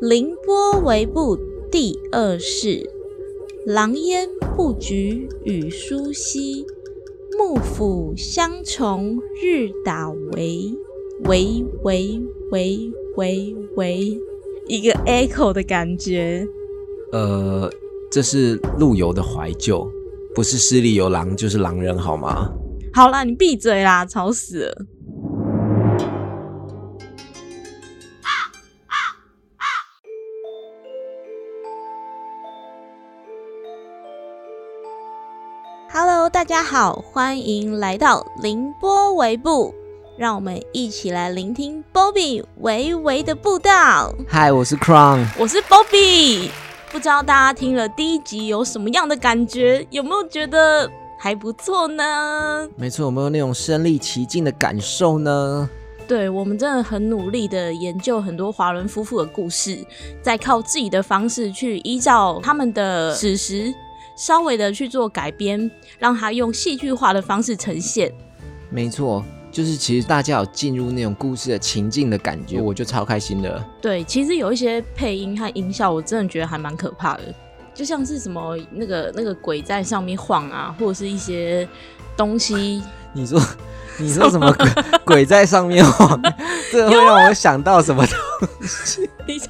凌波微步第二世，狼烟不局与疏稀，幕府相从日打围，围围围围围，一个 echo 的感觉。呃，这是陆游的怀旧，不是诗里有狼就是狼人，好吗？好啦，你闭嘴啦，吵死了。家好，欢迎来到凌波微步，让我们一起来聆听 Bobby 微微的步道。嗨，我是 Crown，我是 Bobby。不知道大家听了第一集有什么样的感觉？有没有觉得还不错呢？没错，有没有那种身临其境的感受呢？对我们真的很努力的研究很多华伦夫妇的故事，在靠自己的方式去依照他们的史实。稍微的去做改编，让他用戏剧化的方式呈现。没错，就是其实大家有进入那种故事的情境的感觉，我就超开心的。对，其实有一些配音和音效，我真的觉得还蛮可怕的，就像是什么那个那个鬼在上面晃啊，或者是一些东西。你说 你说什么鬼鬼在上面晃？这会让我想到什么东西？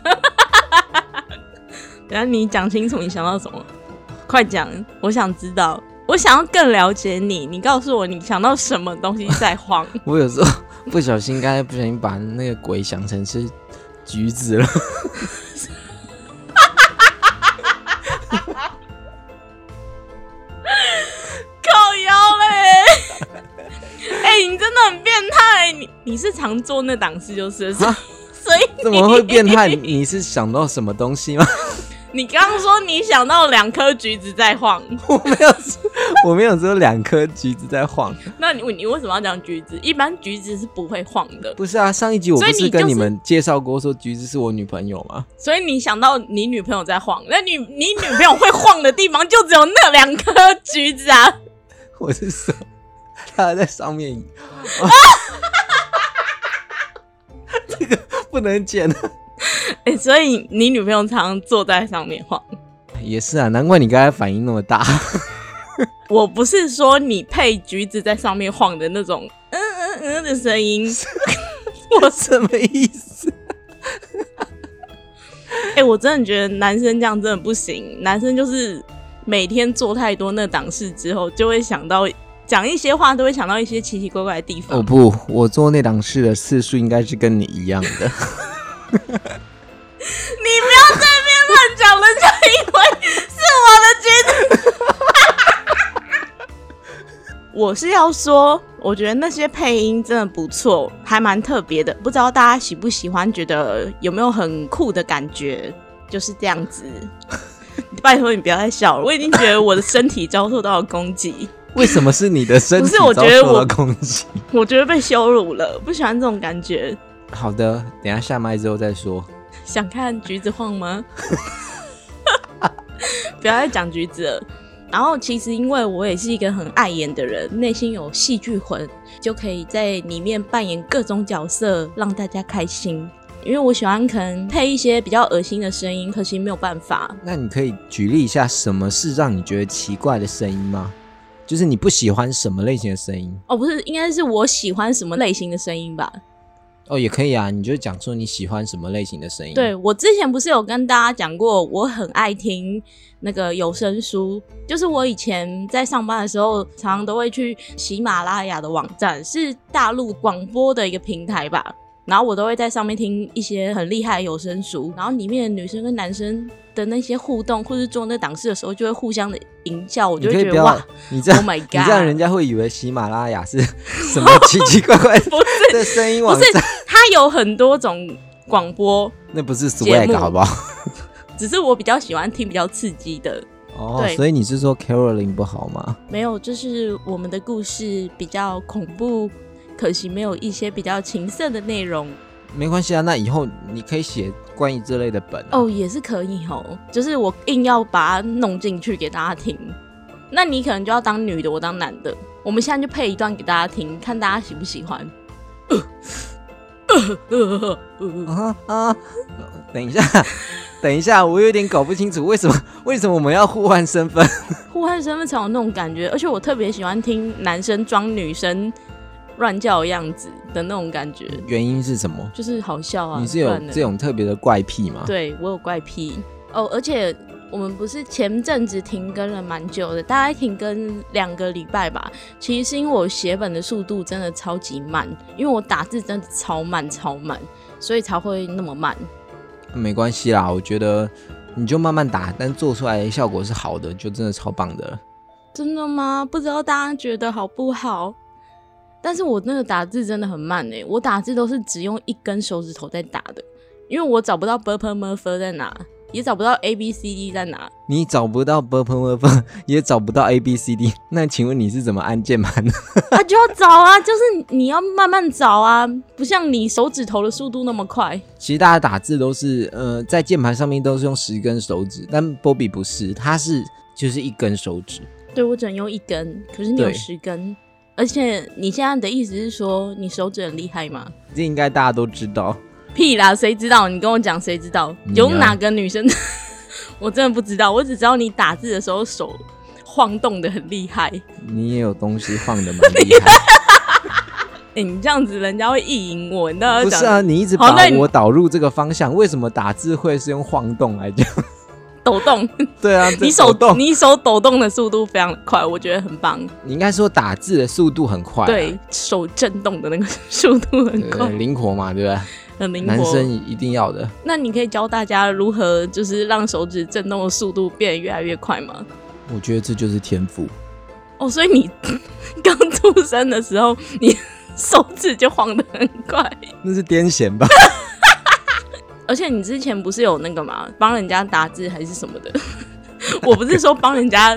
等下你讲清楚，你想到什么？快讲！我想知道，我想要更了解你。你告诉我，你想到什么东西在慌？我有时候不小心，刚才不小心把那个鬼想成是橘子了。靠腰嘞！哎，你真的很变态！你你是常做那档事就是，所以怎么会变态？你是想到什么东西吗？你刚刚说你想到两颗橘子在晃，我没有，我没有说两颗橘子在晃。那你你为什么要讲橘子？一般橘子是不会晃的。不是啊，上一集我不是跟你们介绍过说橘子是我女朋友吗？所以你想到你女朋友在晃，那你你女朋友会晃的地方就只有那两颗橘子啊？我是说，她在上面。这个不能剪。哎，所以你女朋友常常坐在上面晃，也是啊，难怪你刚才反应那么大。我不是说你配橘子在上面晃的那种嗯嗯嗯的声音，我什么意思？哎，我真的觉得男生这样真的不行，男生就是每天做太多那档事之后，就会想到讲一些话，都会想到一些奇奇怪怪的地方。哦不，我做那档事的次数应该是跟你一样的。你不要在那边乱讲，人家以为是我的橘子。我是要说，我觉得那些配音真的不错，还蛮特别的。不知道大家喜不喜欢？觉得有没有很酷的感觉？就是这样子。拜托你不要再笑了，我已经觉得我的身体遭受到了攻击。为什么是你的身体遭受了攻击？我觉得被羞辱了，不喜欢这种感觉。好的，等下下麦之后再说。想看橘子晃吗？不要再讲橘子了。然后其实因为我也是一个很爱演的人，内心有戏剧魂，就可以在里面扮演各种角色，让大家开心。因为我喜欢可能配一些比较恶心的声音，可惜没有办法。那你可以举例一下，什么是让你觉得奇怪的声音吗？就是你不喜欢什么类型的声音？哦，不是，应该是我喜欢什么类型的声音吧。哦，也可以啊，你就讲说你喜欢什么类型的声音。对我之前不是有跟大家讲过，我很爱听那个有声书，就是我以前在上班的时候，常常都会去喜马拉雅的网站，是大陆广播的一个平台吧。然后我都会在上面听一些很厉害的有声书，然后里面的女生跟男生的那些互动，或是做那档事的时候，就会互相的营叫，我就会觉得哇，你这样，Oh my God，你这样人家会以为喜马拉雅是 什么奇奇怪怪 的声音网站？它有很多种广播，那不是 swag 好不好？只是我比较喜欢听比较刺激的哦，所以你是说 Caroline 不好吗？没有，就是我们的故事比较恐怖。可惜没有一些比较情色的内容，没关系啊。那以后你可以写关于这类的本哦，也是可以哦。就是我硬要把它弄进去给大家听，那你可能就要当女的，我当男的。我们现在就配一段给大家听，看大家喜不喜欢。啊啊！等一下，等一下，我有点搞不清楚为什么 为什么我们要互换身份？互换身份才有那种感觉，而且我特别喜欢听男生装女生乱叫的样子的那种感觉，原因是什么？就是好笑啊。你是有这种特别的怪癖吗？对我有怪癖哦，而且我们不是前阵子停更了蛮久的，大概停更两个礼拜吧。其实是因为我写本的速度真的超级慢，因为我打字真的超慢超慢，所以才会那么慢。没关系啦，我觉得你就慢慢打，但做出来的效果是好的，就真的超棒的了。真的吗？不知道大家觉得好不好？但是我那个打字真的很慢诶、我打字都是只用一根手指头在打的，因为我找不到 b u r p l e m u r f 在哪，也找不到 A B C D 在哪。你找不到 b p l e v 也找不到 A B C D，那请问你是怎么按键盘的？啊，就要找啊，就是你要慢慢找啊，不像你手指头的速度那么快。其实大家打字都是呃在键盘上面都是用十根手指，但 Bobby 不是，他是就是一根手指。对我只能用一根，可是你有十根，而且你现在的意思是说你手指很厉害吗？这应该大家都知道。屁啦，谁知道？你跟我讲，谁知道？有哪个女生？我真的不知道，我只知道你打字的时候手晃动的很厉害。你也有东西晃的蛮厉害，哎、你这样子人家会意淫我，你到底要不是啊？你一直把好那你我导入这个方向，为什么打字会是用晃动来讲？抖动？对啊，你手抖动，你手抖动的速度非常快，我觉得很棒。你应该说打字的速度很快、啊，对手震动的那个速度很快对对，，灵活嘛，对不对？很灵活。男生一定要的。那你可以教大家如何就是让手指震动的速度变得越来越快吗？我觉得这就是天赋。哦，所以你 刚出生的时候，你手指就晃得很快，那是癫痫吧？而且你之前不是有那个吗，帮人家打字还是什么的？我不是说帮人家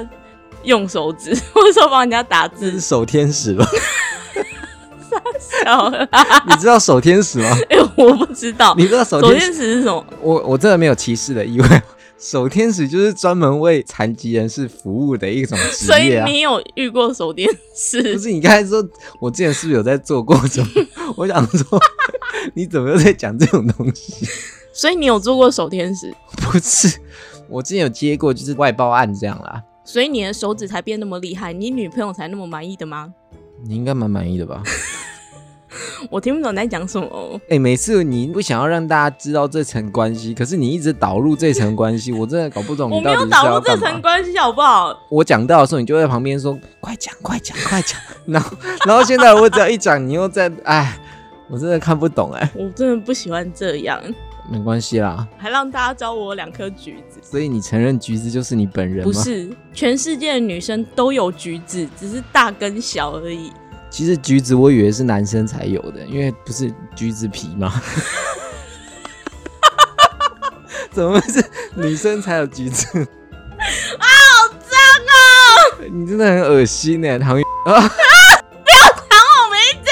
用手指，我是说帮人家打字。手天使吧？笑了，你知道守天使吗？哎、我不知道。你知道手手天使？天使是什么？我我真的没有歧视的意味。守天使就是专门为残疾人士服务的一种职业所以。你有遇过手电不？是你刚才说，我之前是不是有在做过什么？我想说，你怎么又在讲这种东西？所以你有做过守天使？不是，我之前有接过，就是外包案这样啦。所以你的手指才变那么厉害，你女朋友才那么满意的吗？你应该蛮满意的吧？我听不懂你在讲什么。哎、每次你不想要让大家知道这层关系，可是你一直导入这层关系，我真的搞不懂我没有你到底是导入这层关系，好不好？我讲到的时候，你就在旁边说：“快讲，快讲，快讲。”然后，然后现在我只要一讲，你又在，哎，我真的看不懂哎。我真的不喜欢这样，没关系啦，还让大家教我两颗橘子。所以你承认橘子就是你本人吗？不，是，全世界的女生都有橘子，只是大跟小而已。其实橘子我以为是男生才有的，因为不是橘子皮吗？怎么会是女生才有橘子？啊，好脏哦！你真的很恶心呢，唐玉啊！我名字。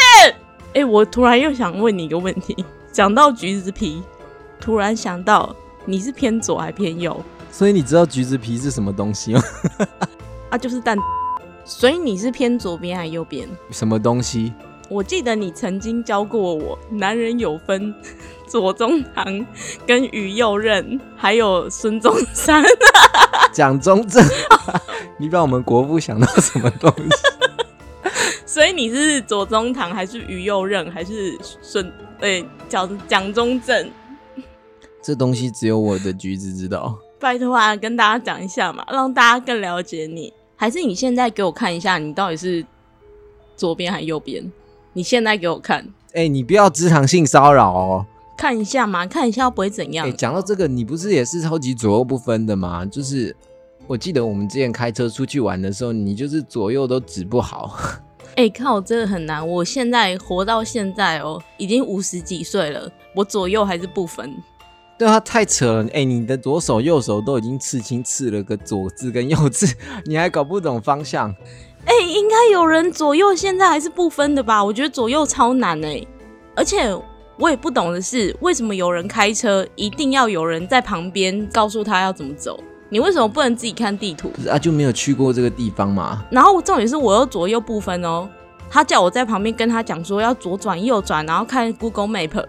哎、我突然又想问你一个问题，讲到橘子皮，突然想到你是偏左还偏右所以你知道橘子皮是什么东西吗？啊？就是蛋，所以你是偏左边还是右边？什么东西？我记得你曾经教过我，男人有分 左宗棠跟于右任，还有孙中山。蒋中正，你把我们国父想到什么东西？所以你是左宗棠还是于右任还是孙？对，蒋蒋中正。这东西只有我的橘子知道。拜托啊，跟大家讲一下嘛，让大家更了解你。还是你现在给我看一下，你到底是左边还是右边？你现在给我看哎、你不要职场性骚扰哦！看一下嘛，看一下不会怎样哎、。讲到这个，你不是也是超级左右不分的吗？就是我记得我们之前开车出去玩的时候，你就是左右都指不好。哎、靠，真的很难。我现在活到现在哦，已经五十几岁了，我左右还是不分。对啊，太扯了！哎、你的左手右手都已经刺青刺了个左字跟右字，你还搞不懂方向？哎、应该有人左右现在还是不分的吧？我觉得左右超难哎、而且我也不懂的是，为什么有人开车一定要有人在旁边告诉他要怎么走？你为什么不能自己看地图？不是啊，就没有去过这个地方嘛？然后重点是我又左右不分哦，他叫我在旁边跟他讲说要左转右转，然后看 Google Map，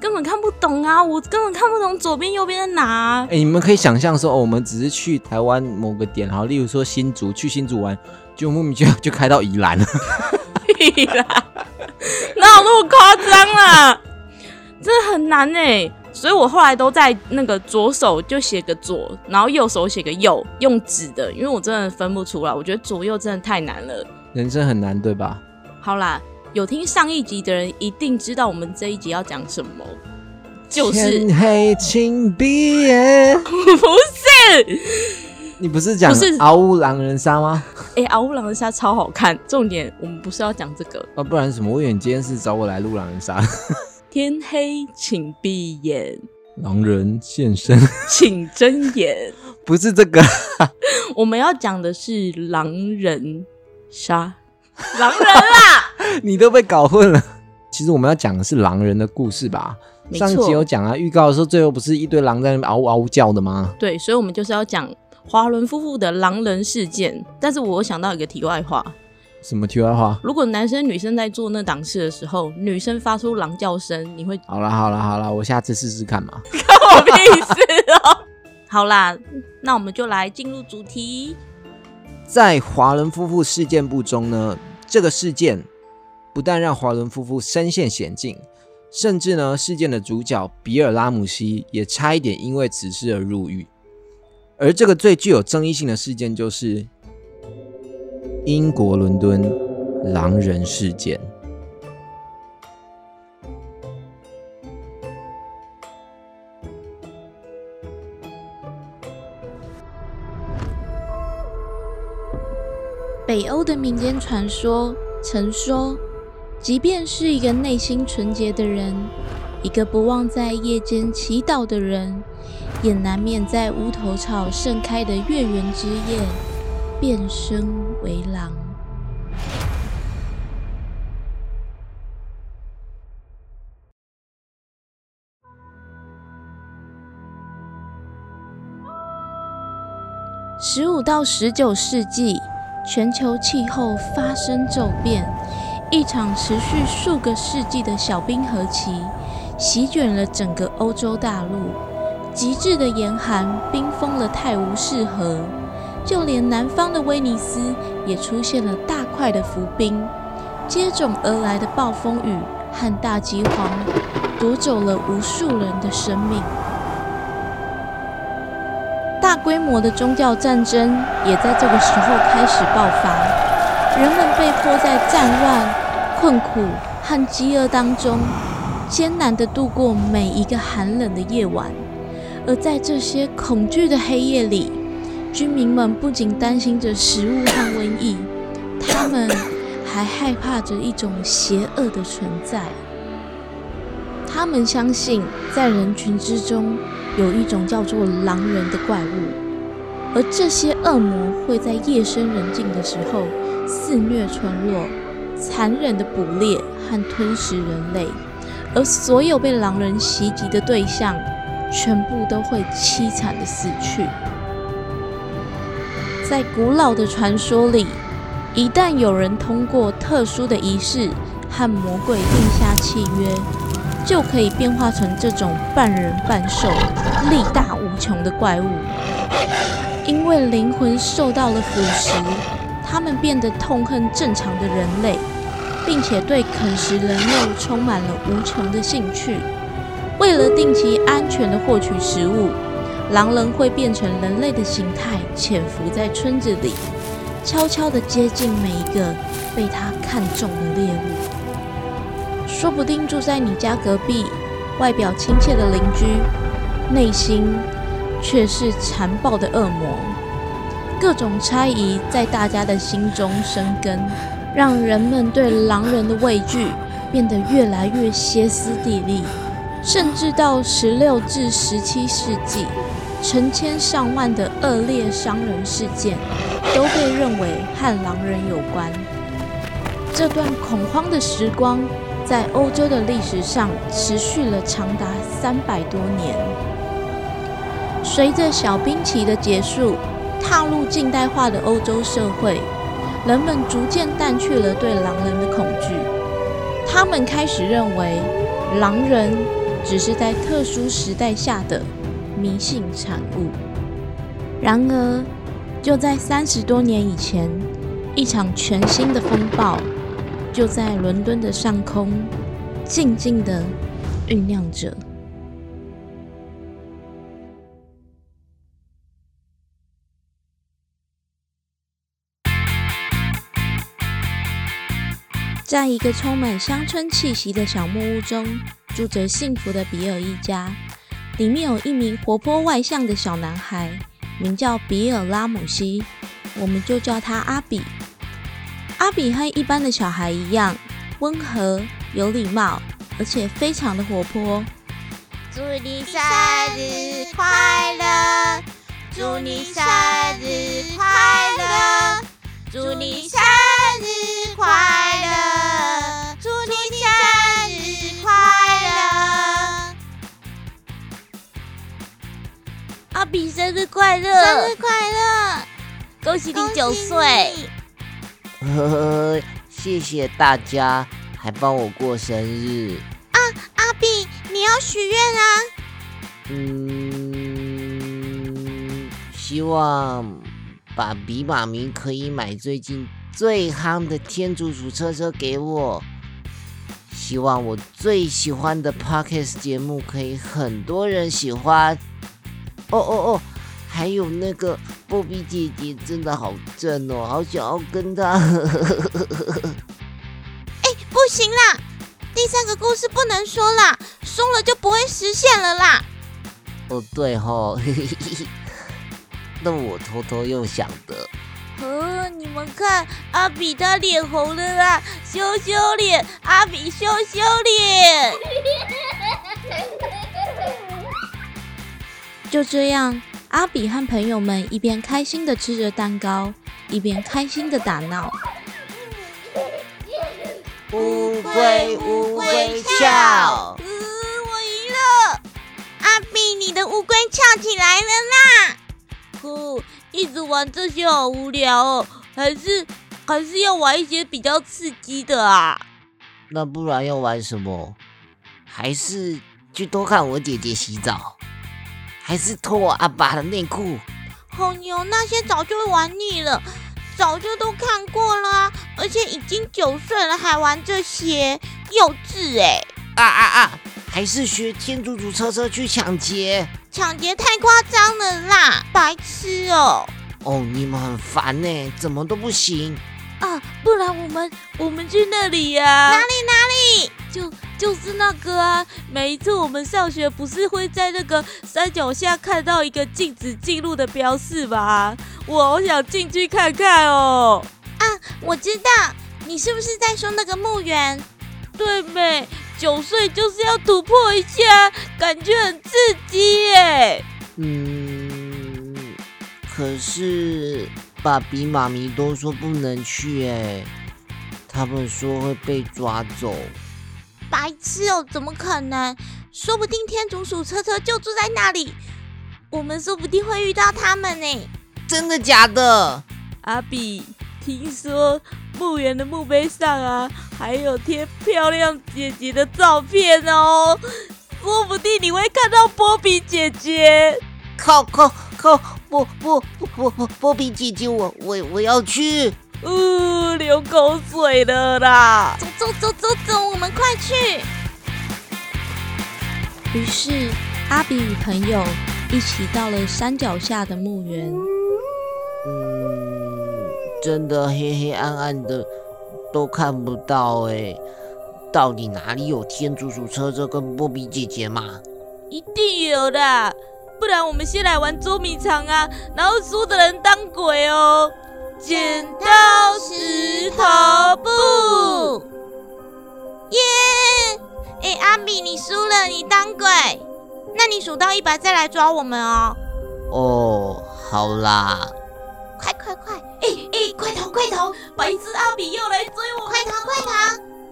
根本看不懂啊！我根本看不懂左边右边在哪。哎，你们可以想象说，哦，我们只是去台湾某个点，好，例如说新竹，去新竹玩，就莫名其妙就开到宜兰了。宜兰哪有那么夸张啊？真的很难哎。所以我后来都在那个左手就写个左，然后右手写个右，用纸的，因为我真的分不出来。我觉得左右真的太难了，人生很难，对吧？好啦，有听上一集的人一定知道我们这一集要讲什么，就是天黑请闭眼。不是，你不是讲是《嗷呜狼人杀》吗？哎，《嗷呜狼人杀》超好看，重点我们不是要讲这个啊，不然什么？我以为今天是找我来录狼人杀。天黑，请闭眼。狼人现身，请睁眼。不是这个，我们要讲的是狼人杀。狼人啦，你都被搞混了。其实我们要讲的是狼人的故事吧？上集有讲啊，预告的时候最后不是一堆狼在那边嗷呜嗷呜叫的吗？对，所以我们就是要讲华伦夫妇的狼人事件。但是我想到一个题外话。什么题外话？如果男生女生在做那档事的时候，女生发出狼叫声，你会？好了好了好了，我下次试试看嘛。关我屁事哦！好啦，那我们就来进入主题。在华伦夫妇事件簿中呢，这个事件不但让华伦夫妇身陷险境，甚至呢，事件的主角比尔拉姆西也差一点因为此事而入狱。而这个最具有争议性的事件就是。英国伦敦狼人事件。北欧的民间传说曾说，即便是一个内心纯洁的人，一个不忘在夜间祈祷的人，也难免在乌头草盛开的月圆之夜。变身为狼。十五到十九世纪，全球气候发生骤变，一场持续数个世纪的小冰河期席卷了整个欧洲大陆，极致的严寒冰封了泰晤士河。就连南方的威尼斯也出现了大块的浮冰，接踵而来的暴风雨和大饥荒夺走了无数人的生命。大规模的宗教战争也在这个时候开始爆发，人们被迫在战乱、困苦和饥饿当中艰难地度过每一个寒冷的夜晚，而在这些恐惧的黑夜里。居民们不仅担心着食物和瘟疫，他们还害怕着一种邪恶的存在。他们相信，在人群之中有一种叫做狼人的怪物，而这些恶魔会在夜深人静的时候肆虐村落，残忍的捕猎和吞食人类，而所有被狼人袭击的对象，全部都会凄惨的死去。在古老的传说里，一旦有人通过特殊的仪式和魔鬼定下契约，就可以变化成这种半人半兽、力大无穷的怪物。因为灵魂受到了腐蚀，他们变得痛恨正常的人类，并且对啃食人肉充满了无穷的兴趣。为了定期安全的获取食物。狼人会变成人类的形态，潜伏在村子里，悄悄地接近每一个被他看中的猎物。说不定住在你家隔壁，外表亲切的邻居，内心却是残暴的恶魔。各种猜疑在大家的心中生根，让人们对狼人的畏惧变得越来越歇斯底里，甚至到十六至十七世纪。成千上万的恶劣伤人事件都被认为和狼人有关。这段恐慌的时光在欧洲的历史上持续了长达三百多年。随着小冰期的结束，踏入近代化的欧洲社会，人们逐渐淡去了对狼人的恐惧，他们开始认为狼人只是在特殊时代下的迷信产物。然而，就在三十多年以前，一场全新的风暴就在伦敦的上空静静的酝酿着。在一个充满乡村气息的小木屋中，住着幸福的比尔一家。里面有一名活泼外向的小男孩，名叫比尔拉姆西，我们就叫他阿比。阿比和一般的小孩一样，温和、有礼貌，而且非常的活泼。祝你生日快乐！祝你生日快乐！祝你生日快乐！阿比生日快乐！生日快乐！恭喜你九岁！呵呵，谢谢大家，还帮我过生日。啊，阿比，你要许愿啊？嗯，希望爸比妈咪可以买最近最夯的天竺鼠车车给我。希望我最喜欢的 podcast 节目可以很多人喜欢。哦哦哦，还有那个波比姐姐真的好正哦，好想要跟她。哎，不行啦，第三个故事不能说啦，说了就不会实现了啦。哦，对吼，那我偷偷又想的。哦，你们看，阿比他脸红了啦，羞羞脸，阿比羞羞脸。就这样，阿比和朋友们一边开心的吃着蛋糕，一边开心的打闹。乌龟乌龟翘，嗯，我赢了。阿比，你的乌龟翘起来了啦！可一直玩这些好无聊哦，还是还是要玩一些比较刺激的啊。那不然要玩什么？还是去多看我姐姐洗澡？还是偷我阿爸的内裤？哦哟，那些早就玩腻了，早就都看过了啊！而且已经九岁了还玩这些，幼稚哎！啊啊啊！还是学天竺鼠车车去抢劫？抢劫太夸张了啦，白痴哦！哦，你们很烦呢，怎么都不行啊！不然我们我们去那里呀？哪里哪里？就就是那个啊！每一次我们上学，不是会在那个山脚下看到一个禁止进入的标示吗？我好想进去看看哦！啊，我知道，你是不是在说那个墓园？对没？九岁就是要突破一下，感觉很刺激耶。嗯，可是爸比妈咪都说不能去哎，他们说会被抓走。白痴哦，怎么可能？说不定天竺鼠车车就住在那里，我们说不定会遇到他们呢。真的假的？阿比，听说墓园的墓碑上啊，还有贴漂亮姐姐的照片哦，说不定你会看到波比姐姐。靠靠靠！波波波波波比姐姐，我我我要去。呜，流口水了啦！走走走走走，我们快去！于是阿比与朋友一起到了山脚下的墓园。嗯，真的黑黑暗暗的，都看不到哎。到底哪里有天竺鼠车车跟波比姐姐嘛？一定有的，不然我们先来玩捉迷藏啊，然后输的人当鬼哦。剪刀石头布，耶！哎，阿比，你输了，你当鬼。那你数到一百再来抓我们哦。哦，好啦。快快快！哎哎，快逃快逃！白痴阿比又来追我，快逃快逃！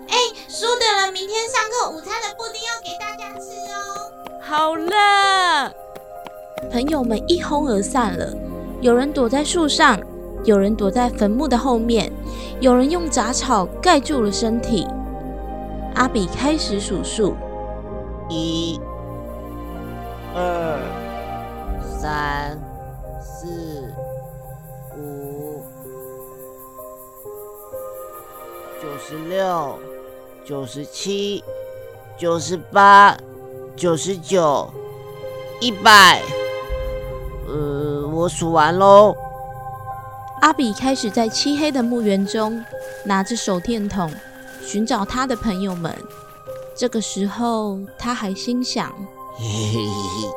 哎，输的人明天上课午餐的布丁要给大家吃哦。好了，朋友们一哄而散了，有人躲在树上。有人躲在坟墓的后面，有人用杂草盖住了身体。阿比开始数数：一、二、三、四、五、九十六、九十七、九十八、九十九、一百。呃，我数完喽。阿比开始在漆黑的墓园中拿着手电筒寻找他的朋友们。这个时候，他还心想：嘿嘿嘿，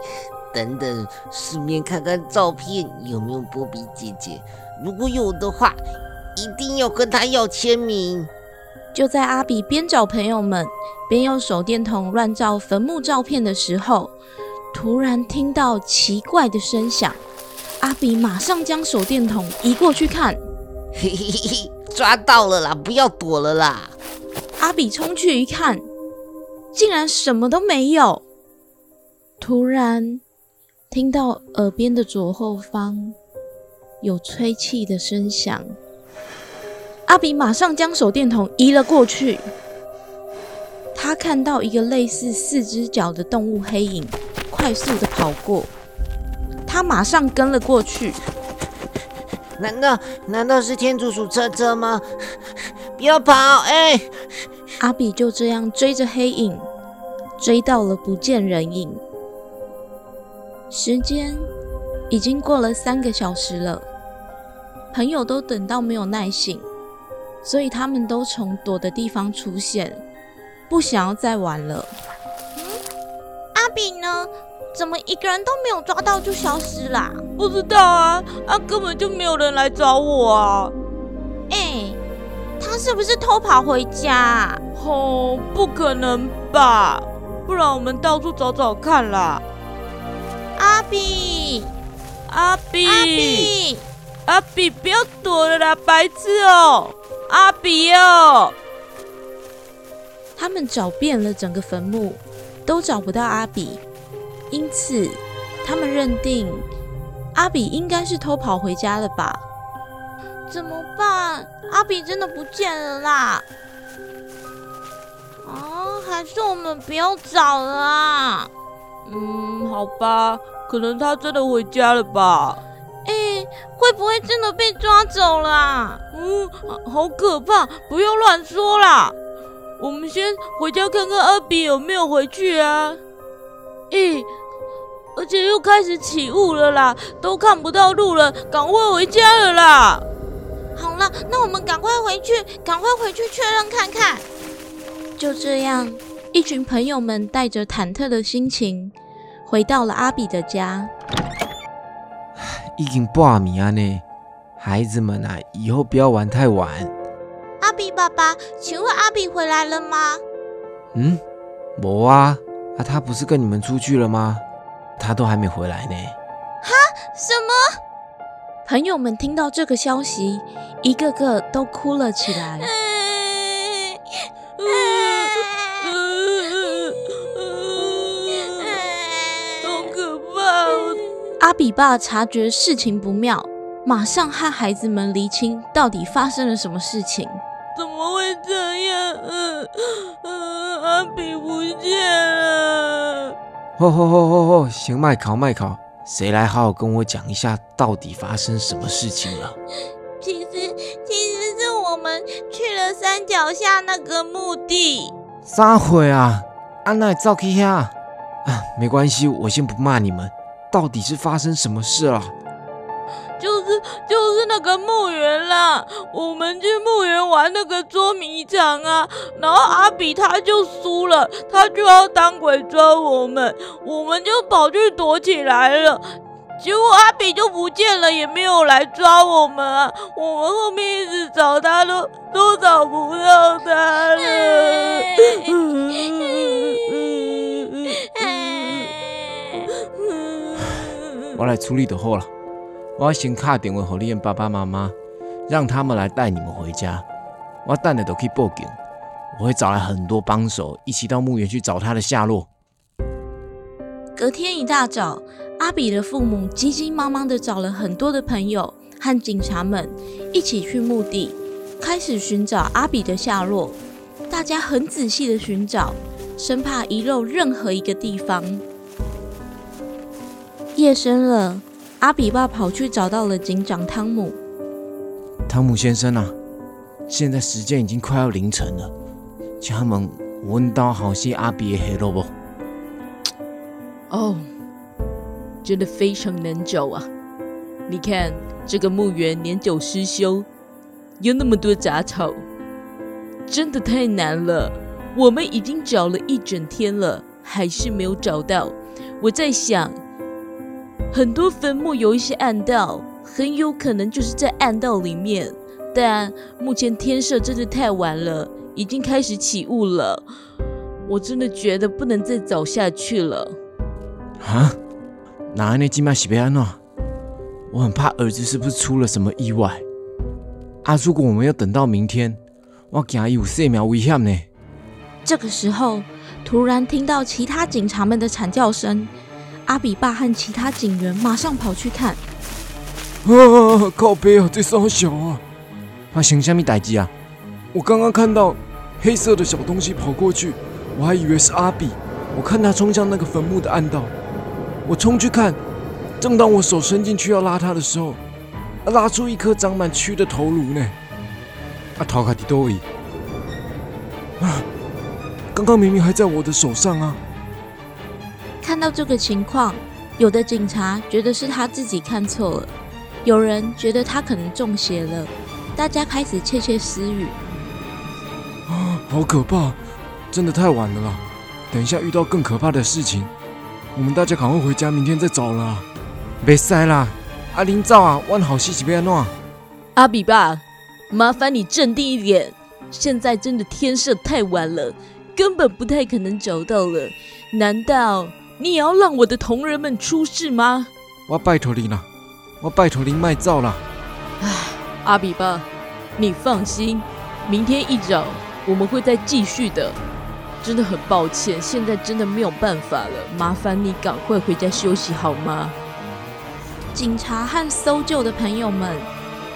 等等，顺便看看照片有没有波比姐姐。如果有的话，一定要跟她要签名。就在阿比边找朋友们，边用手电筒乱照坟墓照片的时候，突然听到奇怪的声响。阿比马上将手电筒移过去看，嘿嘿嘿嘿，抓到了啦！不要躲了啦！阿比冲去一看，竟然什么都没有。突然听到耳边的左后方有吹气的声响，阿比马上将手电筒移了过去。他看到一个类似四只脚的动物黑影快速的跑过。他马上跟了过去。难道难道是天竺鼠车车吗？不要跑！哎，阿比就这样追着黑影，追到了不见人影。时间已经过了三个小时了，朋友都等到没有耐性，所以他们都从躲的地方出现，不想要再玩了。嗯，阿比呢？怎么一个人都没有抓到就消失啦？不知道啊，啊根本就没有人来找我啊！哎，他是不是偷跑回家？哦，不可能吧？不然我们到处找找看啦。阿比，阿比，阿比，阿比，不要躲了啦，白痴哦！阿比哦！他们找遍了整个坟墓，都找不到阿比。因此，他们认定阿比应该是偷跑回家了吧？怎么办？阿比真的不见了啦！啊，还是我们不要找了啊？嗯，好吧，可能他真的回家了吧？哎，会不会真的被抓走了？嗯，好可怕！不要乱说啦！我们先回家看看阿比有没有回去啊！咦？而且又开始起雾了啦，都看不到路了，赶快回家了啦！好了，那我们赶快回去，赶快回去确认看看。就这样，一群朋友们带着忐忑的心情回到了阿比的家。已经半暝啊呢，孩子们啊，以后不要玩太晚。阿比爸爸，请问阿比回来了吗？嗯，没啊，啊，他不是跟你们出去了吗？他都还没回来呢！哈？什么？朋友们听到这个消息，一个个都哭了起来。好可怕！阿比爸察觉事情不妙，马上和孩子们厘清到底发生了什么事情。怎么会这样？嗯嗯，阿比不见了。吼吼吼吼吼！行，麦考麦考，谁来好好跟我讲一下，到底发生什么事情了？其实，其实是我们去了山脚下那个墓地。撒谎啊？安奈照去遐啊？没关系，我先不骂你们。到底是发生什么事了？就是就是那个墓园啦，我们去墓园玩那个捉迷藏啊，然后阿比他就输了，他就要当鬼抓我们，我们就跑去躲起来了，结果阿比就不见了，也没有来抓我们啊，我们后面一直找他都都找不到他了。我来处理就好了。我要先打电话给你的爸爸妈妈，让他们来带你们回家。我等下就去报警，我会找来很多帮手，一起到墓园去找他的下落。隔天一大早，阿比的父母急急忙忙的找了很多的朋友，和警察们一起去墓地，开始寻找阿比的下落。大家很仔细的寻找，生怕遗漏任何一个地方。夜深了，阿比爸跑去找到了警长汤姆。汤姆先生啊，现在时间已经快要凌晨了，请问问到好些阿比的下落不？哦，真的非常难找啊！你看这个墓园年久失修，有那么多杂草，真的太难了。我们已经找了一整天了，还是没有找到。我在想，很多坟墓有一些暗道，很有可能就是在暗道里面。但目前天色真的太晚了，已经开始起雾了。我真的觉得不能再走下去了。啊？那安尼今麦是要安怎？我很怕儿子是不是出了什么意外？啊，如果我们要等到明天，我惊伊有生命危险呢。这个时候，突然听到其他警察们的惨叫声，阿比爸和其他警员马上跑去看。啊！靠背啊，这好小啊！发生什么代志啊？我刚刚看到黑色的小东西跑过去，我还以为是阿比。我看他冲向那个坟墓的暗道，我冲去看，正当我手伸进去要拉他的时候，拉出一颗长满蛆的头颅呢。啊，头卡迪多伊！啊，刚刚明明还在我的手上啊！看到这个情况，有的警察觉得是他自己看错了，有人觉得他可能中邪了。大家开始窃窃私语。啊，好可怕！真的太晚了啦！等一下遇到更可怕的事情，我们大家赶快回家，明天再找了。别塞啦，阿林照啊，万好事情别乱。阿比爸，麻烦你镇定一点。现在真的天色太晚了，根本不太可能找到了。难道你也要让我的同仁们出事吗？我拜托你了，我拜托您卖照了。唉，阿比巴，你放心，明天一早我们会再继续的。真的很抱歉，现在真的没有办法了，麻烦你赶快回家休息好吗？警察和搜救的朋友们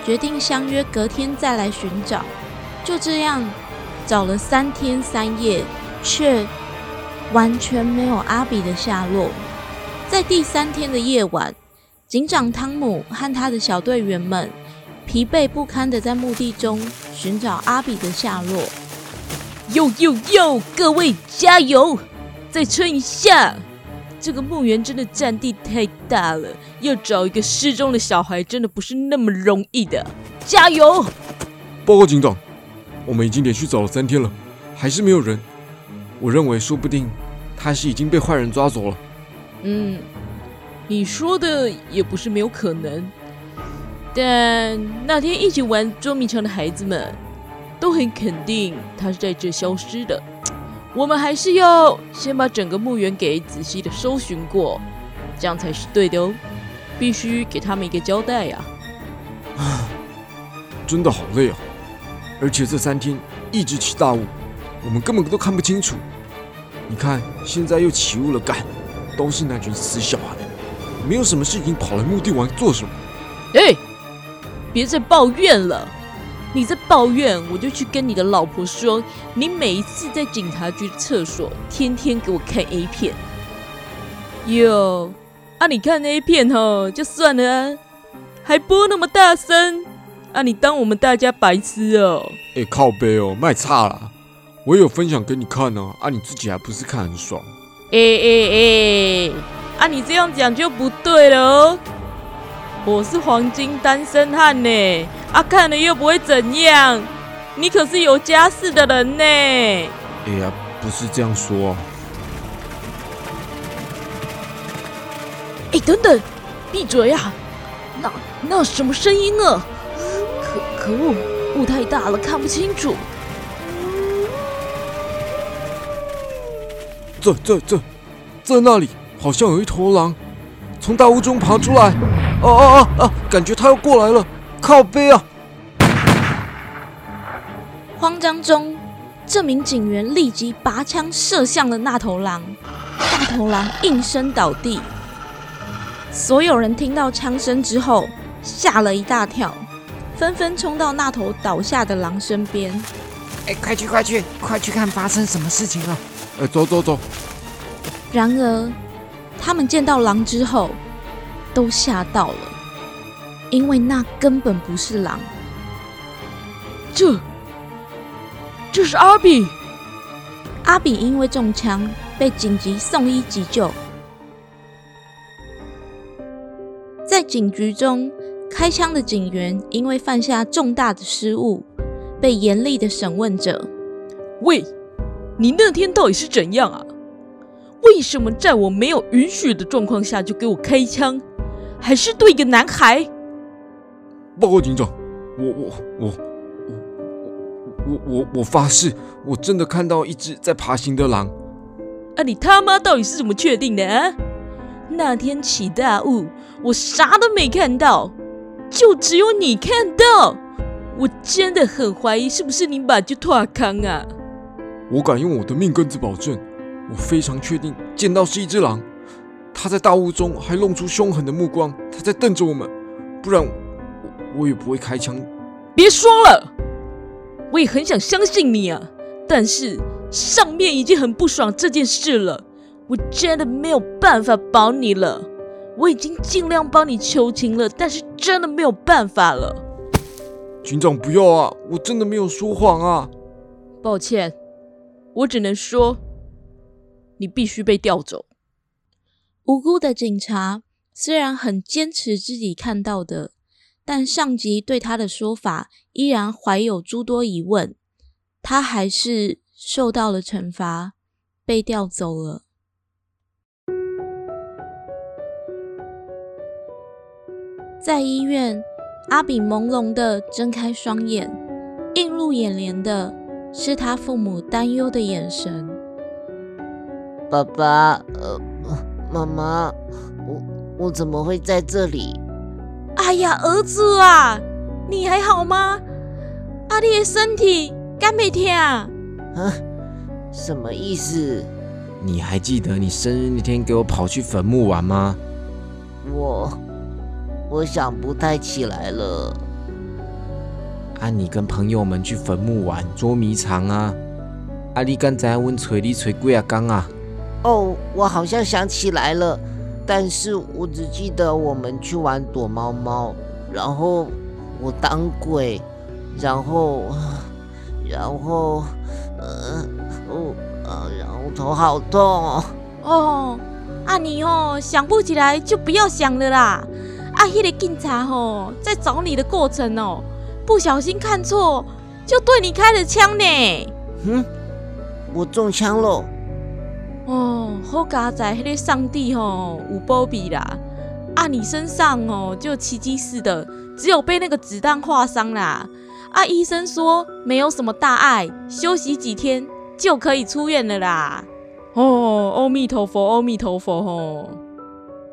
决定相约隔天再来寻找。就这样找了三天三夜，却完全没有阿比的下落。在第三天的夜晚，警长汤姆和他的小队员们疲惫不堪的在墓地中寻找阿比的下落。哟哟哟！各位加油，再撑一下！这个墓园真的占地太大了，要找一个失踪的小孩真的不是那么容易的。加油！报告警长，我们已经连续找了三天了，还是没有人。我认为说不定他是已经被坏人抓走了。嗯，你说的也不是没有可能。但那天一起玩捉迷藏的孩子们。都很肯定他是在这消失的。我们还是要先把整个墓园给仔细的搜寻过，这样才是对的哦。必须给他们一个交代呀！啊，真的好累啊！而且这三天一直起大雾，我们根本都看不清楚。你看，现在又起雾了，干，都是那群死小孩！没有什么事情跑来墓地玩做什么？哎，别再抱怨了。你在抱怨，我就去跟你的老婆说，你每一次在警察局的厕所，天天给我看 A 片。哟，啊，你看 A 片吼，就算了啊，还播那么大声，啊，你当我们大家白痴哦？哎，靠背哦，卖差了，我有分享给你看呢，啊，你自己还不是看很爽？哎哎哎，啊，你这样讲就不对了哦。我是黄金单身汉呢，啊，看了又不会怎样。你可是有家室的人呢。哎呀，不是这样说。哎，等等，闭嘴呀！那那什么声音啊？可可恶，雾太大了，看不清楚。这这这，在那里好像有一头狼，从大屋中爬出来。哦哦哦啊！感觉他要过来了，靠背啊！慌张中，这名警员立即拔枪射向了那头狼，大头狼应声倒地。所有人听到枪声之后，吓了一大跳，纷纷冲到那头倒下的狼身边。哎，快去快去快去看发生什么事情了！呃，走走走。然而，他们见到狼之后，都吓到了，因为那根本不是狼。这，这是阿比。阿比因为中枪被紧急送医急救。在警局中，开枪的警员因为犯下重大的失误，被严厉的审问着。喂，你那天到底是怎样啊？为什么在我没有允许的状况下就给我开枪，还是对一个男孩？报告警长，我我我我我我我发誓，我真的看到一只在爬行的狼。啊，你他妈到底是怎么确定的啊？那天起大雾，我啥都没看到，就只有你看到。我真的很怀疑，是不是你把就拓康啊？我敢用我的命根子保证，我非常确定见到是一只狼。它在大雾中还露出凶狠的目光，它在瞪着我们，不然我我也不会开枪。别说了，我也很想相信你啊，但是上面已经很不爽这件事了。我真的没有办法保你了，我已经尽量帮你求情了，但是真的没有办法了。警长，不要啊！我真的没有说谎啊！抱歉，我只能说，你必须被调走。无辜的警察虽然很坚持自己看到的，但上级对他的说法依然怀有诸多疑问，他还是受到了惩罚，被调走了。在医院，阿比朦胧的睁开双眼，映入眼帘的是他父母担忧的眼神。爸爸，呃，妈妈，我我怎么会在这里？哎呀，儿子啊，你还好吗？阿弟的身体干没疼？啊？什么意思？你还记得你生日那天给我跑去坟墓玩吗？我。我想不太起来了。啊，你跟朋友们去坟墓玩捉迷藏啊？啊，你刚才问锤你锤贵啊刚啊？哦，我好像想起来了，但是我只记得我们去玩躲猫猫，然后我当鬼，然后，然后，呃，哦，啊，然后头好痛哦。哦，啊你哦想不起来就不要想了啦。阿黑的警察吼，在找你的过程哦，不小心看错，就对你开了枪呢。嗯，我中枪了。哦，好佳在，迄个上帝吼有保庇啦。啊，你身上哦，就奇迹似的，只有被那个子弹划伤啦。啊，医生说没有什么大碍，休息几天就可以出院了啦。哦，阿弥陀佛，阿弥陀佛吼。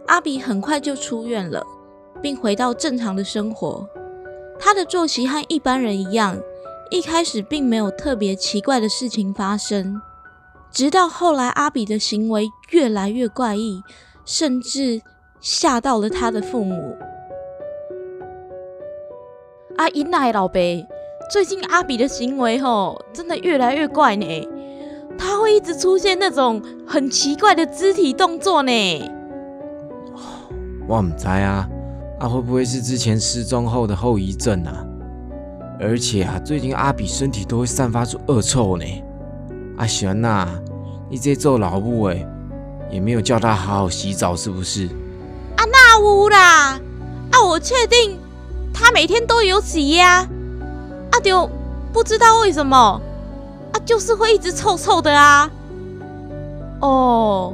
阿比很快就出院了。并回到正常的生活。他的作息和一般人一样，一开始并没有特别奇怪的事情发生。直到后来，阿比的行为越来越怪异，甚至吓到了他的父母。阿姨奶老伯，最近阿比的行为吼，真的越来越怪呢。他会一直出现那种很奇怪的肢体动作呢。我唔知啊。他会不会是之前失踪后的后遗症啊？而且啊，最近阿比身体都会散发出恶臭呢。阿璇呐，你这做老母诶，也没有叫他好好洗澡，是不是？啊，那无啦！啊，我确定他每天都有洗呀。阿丢，不知道为什么，啊，就是会一直臭臭的啊。哦，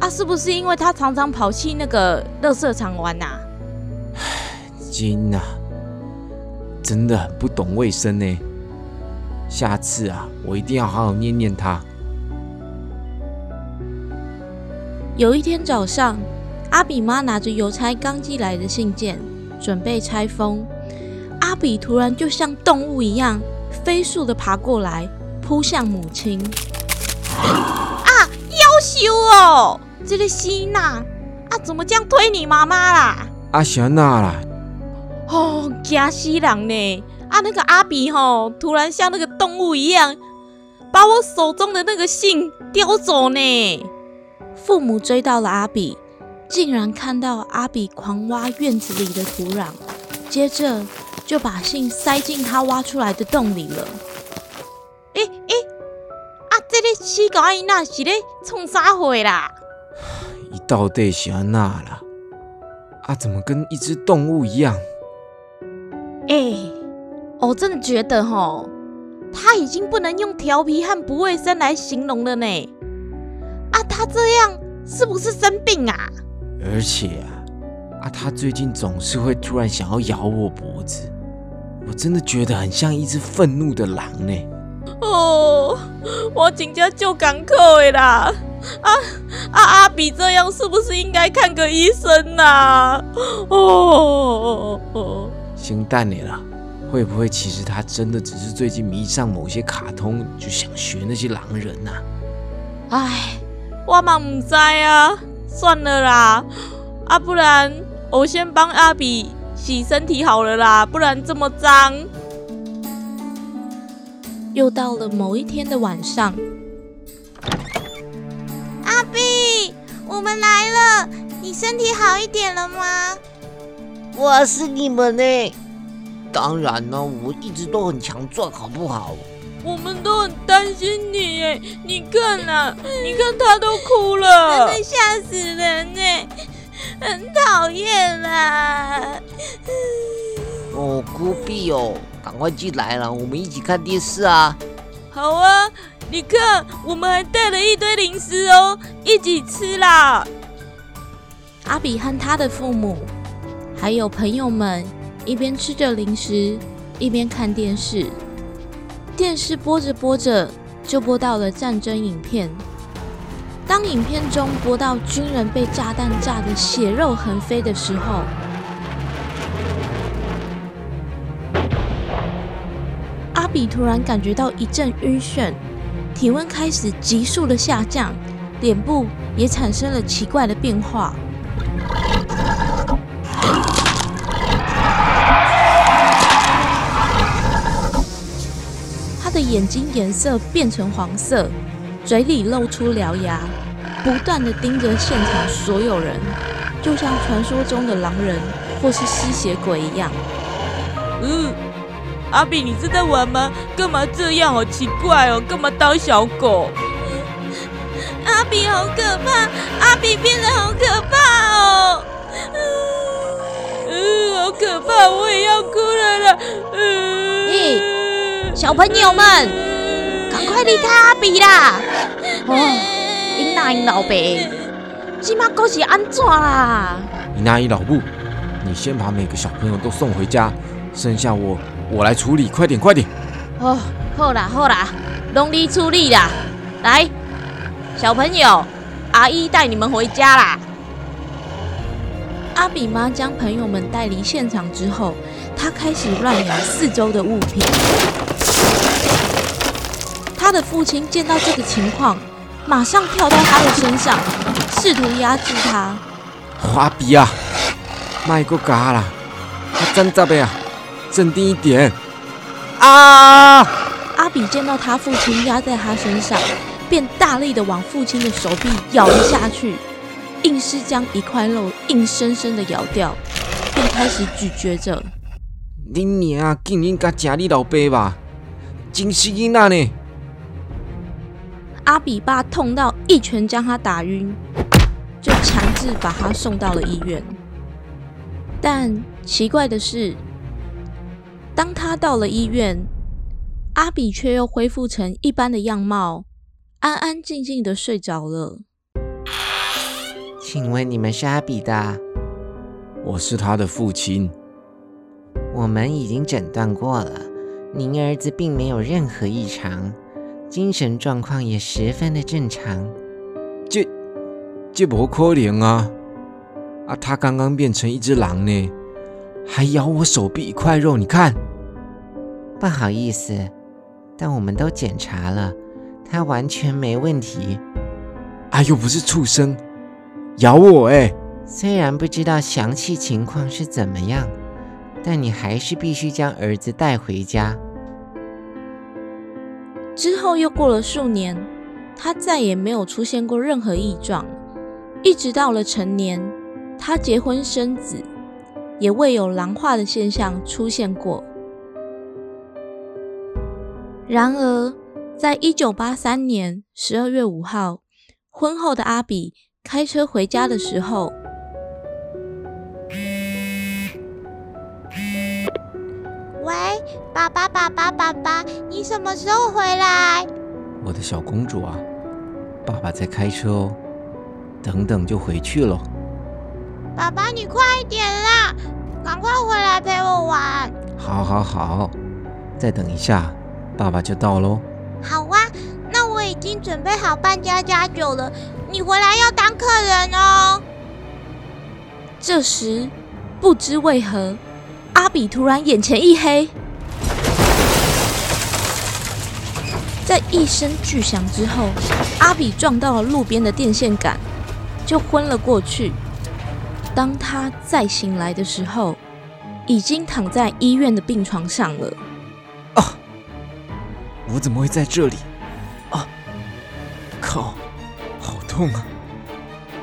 啊，是不是因为他常常跑去那个乐色场玩呐？金啊，真的很不懂卫生呢。下次啊，我一定要好好念念他。有一天早上，阿比妈拿着邮差刚寄来的信件，准备拆封。阿比突然就像动物一样，飞速的爬过来，扑向母亲。啊，要羞哦！这个希娜，啊，怎么这样推你妈妈啦？阿小娜啦！哦，吓死人呢！啊，那个阿比吼，突然像那个动物一样，把我手中的那个信叼走呢。父母追到了阿比，竟然看到阿比狂挖院子里的土壤，接着就把信塞进他挖出来的洞里了。诶诶，啊，这个死狗阿姨那是咧冲啥货啦？你到底是安那啦？啊，怎么跟一只动物一样？哎、我真的觉得吼，他已经不能用调皮和不卫生来形容了呢。啊，他这样是不是生病啊？而且啊，啊，它最近总是会突然想要咬我脖子，我真的觉得很像一只愤怒的狼呢。哦，我请假就赶课的啦。啊啊，阿比这样是不是应该看个医生呐、哦哦哦星蛋你了，会不会其实他真的只是最近迷上某些卡通，就想学那些狼人呐、哎，我嘛唔知啊，算了啦，啊，不然我先帮阿比洗身体好了啦，不然这么脏。又到了某一天的晚上，阿比，我们来了，你身体好一点了吗？我是你们呢。当然呢，我一直都很强壮，好不好？我们都很担心你耶，你看啊，你看他都哭了真了。的吓死人呢，很讨厌啦。哦，孤僻哦，赶快进来了，我们一起看电视啊！好啊，你看，我们还带了一堆零食哦，一起吃啦。阿比和他的父母还有朋友们一边吃着零食，一边看电视。电视播着播着，就播到了战争影片。当影片中播到军人被炸弹炸得血肉横飞的时候，阿比突然感觉到一阵晕眩，体温开始急速的下降，脸部也产生了奇怪的变化。眼睛颜色变成黄色，嘴里露出獠牙，不断的盯着现场所有人，就像传说中的狼人或是吸血鬼一样。嗯，阿比，你是在玩吗？干嘛这样？好奇怪哦，干嘛当小狗？阿比好可怕，阿比变得好可怕哦。嗯，好可怕，我也要哭了啦。嗯，咦小朋友们，赶快离开阿比啦！哦，因那因老爸，即马狗是安怎啦？你那一老布，你先把每个小朋友都送回家，剩下我我来处理，快点快点！哦，好啦好啦，拢你处理啦。来，小朋友，阿姨带你们回家啦。阿比妈将朋友们带离现场之后，她开始乱咬四周的物品。他的父亲见到这个情况，马上跳到他的身上，试图压制他。花比啊，卖个嘎啦，他站这边啊，镇定一点啊！阿比见到他父亲压在他身上，便大力的往父亲的手臂咬了下去，硬是将一块肉硬生生的咬掉，并开始咀嚼着。你娘啊，竟然敢吃你老爸吧？真是囡仔呢！阿比爸痛到一拳将他打晕，就强制把他送到了医院。但奇怪的是，当他到了医院，阿比却又恢复成一般的样貌，安安静静的睡着了。请问你们是阿比的？我是他的父亲，我们已经诊断过了，您儿子并没有任何异常，精神状况也十分的正常。这这不可能啊！啊，他刚刚变成一只狼呢，还咬我手臂一块肉，你看。不好意思，但我们都检查了，他完全没问题。啊，又不是畜生，咬我哎！虽然不知道详细情况是怎么样，但你还是必须将儿子带回家。之后又过了数年，他再也没有出现过任何异状，一直到了成年，他结婚生子，也未有狼化的现象出现过。然而，在一九八三年十二月五号，婚后的阿比开车回家的时候，喂，爸爸，爸爸，爸爸，你什么时候回来？我的小公主啊，爸爸在开车哦，等等就回去了。爸爸，你快一点啦，赶快回来陪我玩。好，好，好，再等一下，爸爸就到喽。好啊，那我已经准备好办家家酒了，你回来要当客人哦。这时不知为何，阿比突然眼前一黑，在一声巨响之后，阿比撞到了路边的电线杆，就昏了过去。当他再醒来的时候，已经躺在医院的病床上了。啊我怎么会在这里？啊！靠，好痛啊！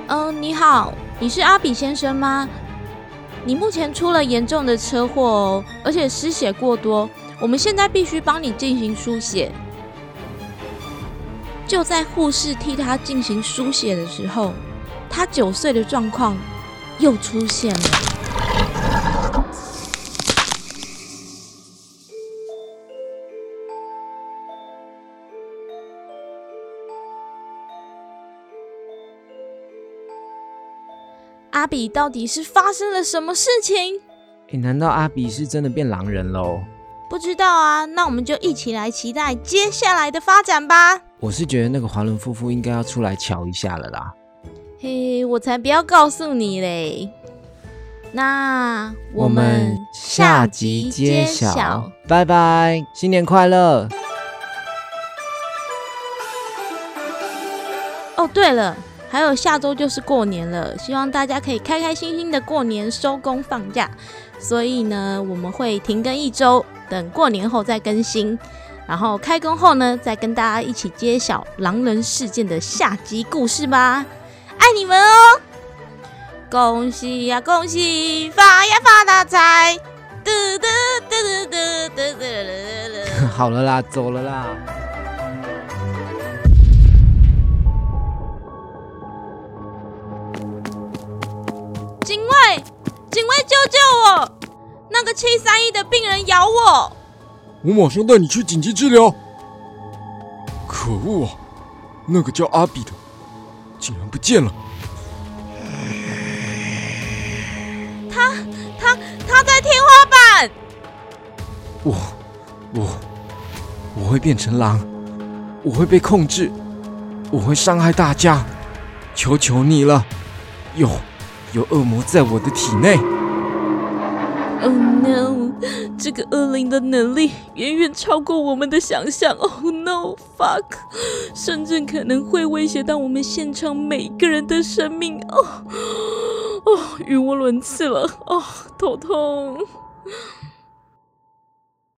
嗯、你好，你是阿比先生吗？你目前出了严重的车祸哦，而且失血过多，我们现在必须帮你进行输血。就在护士替他进行输血的时候，他九岁的状况又出现了。阿比到底是发生了什么事情？诶，难道阿比是真的变狼人喽？不知道啊，那我们就一起来期待接下来的发展吧。我是觉得那个华伦夫妇应该要出来瞧一下了啦。嘿，我才不要告诉你嘞。那我们下集揭晓，拜拜，新年快乐！哦，对了，还有下周就是过年了，希望大家可以开开心心的过年，收工放假。所以呢，我们会停更一周，等过年后再更新。然后开工后呢，再跟大家一起揭晓狼人事件的下集故事吧。爱你们哦！恭喜呀，恭喜，发呀发大财！嘟嘟嘟嘟嘟嘟嘟。好了啦，走了啦。警卫，警卫，救救我！那个七三一的病人咬我。我马上带你去紧急治疗。可恶啊！那个叫阿比的竟然不见了。他他他在天花板。我我我会变成狼，我会被控制，我会伤害大家。求求你了，有有恶魔在我的体内。Oh no！这个恶灵的能力远远超过我们的想象。Oh no！Fuck！甚至可能会威胁到我们现场每个人的生命。哦哦，语无伦次了。哦，头痛。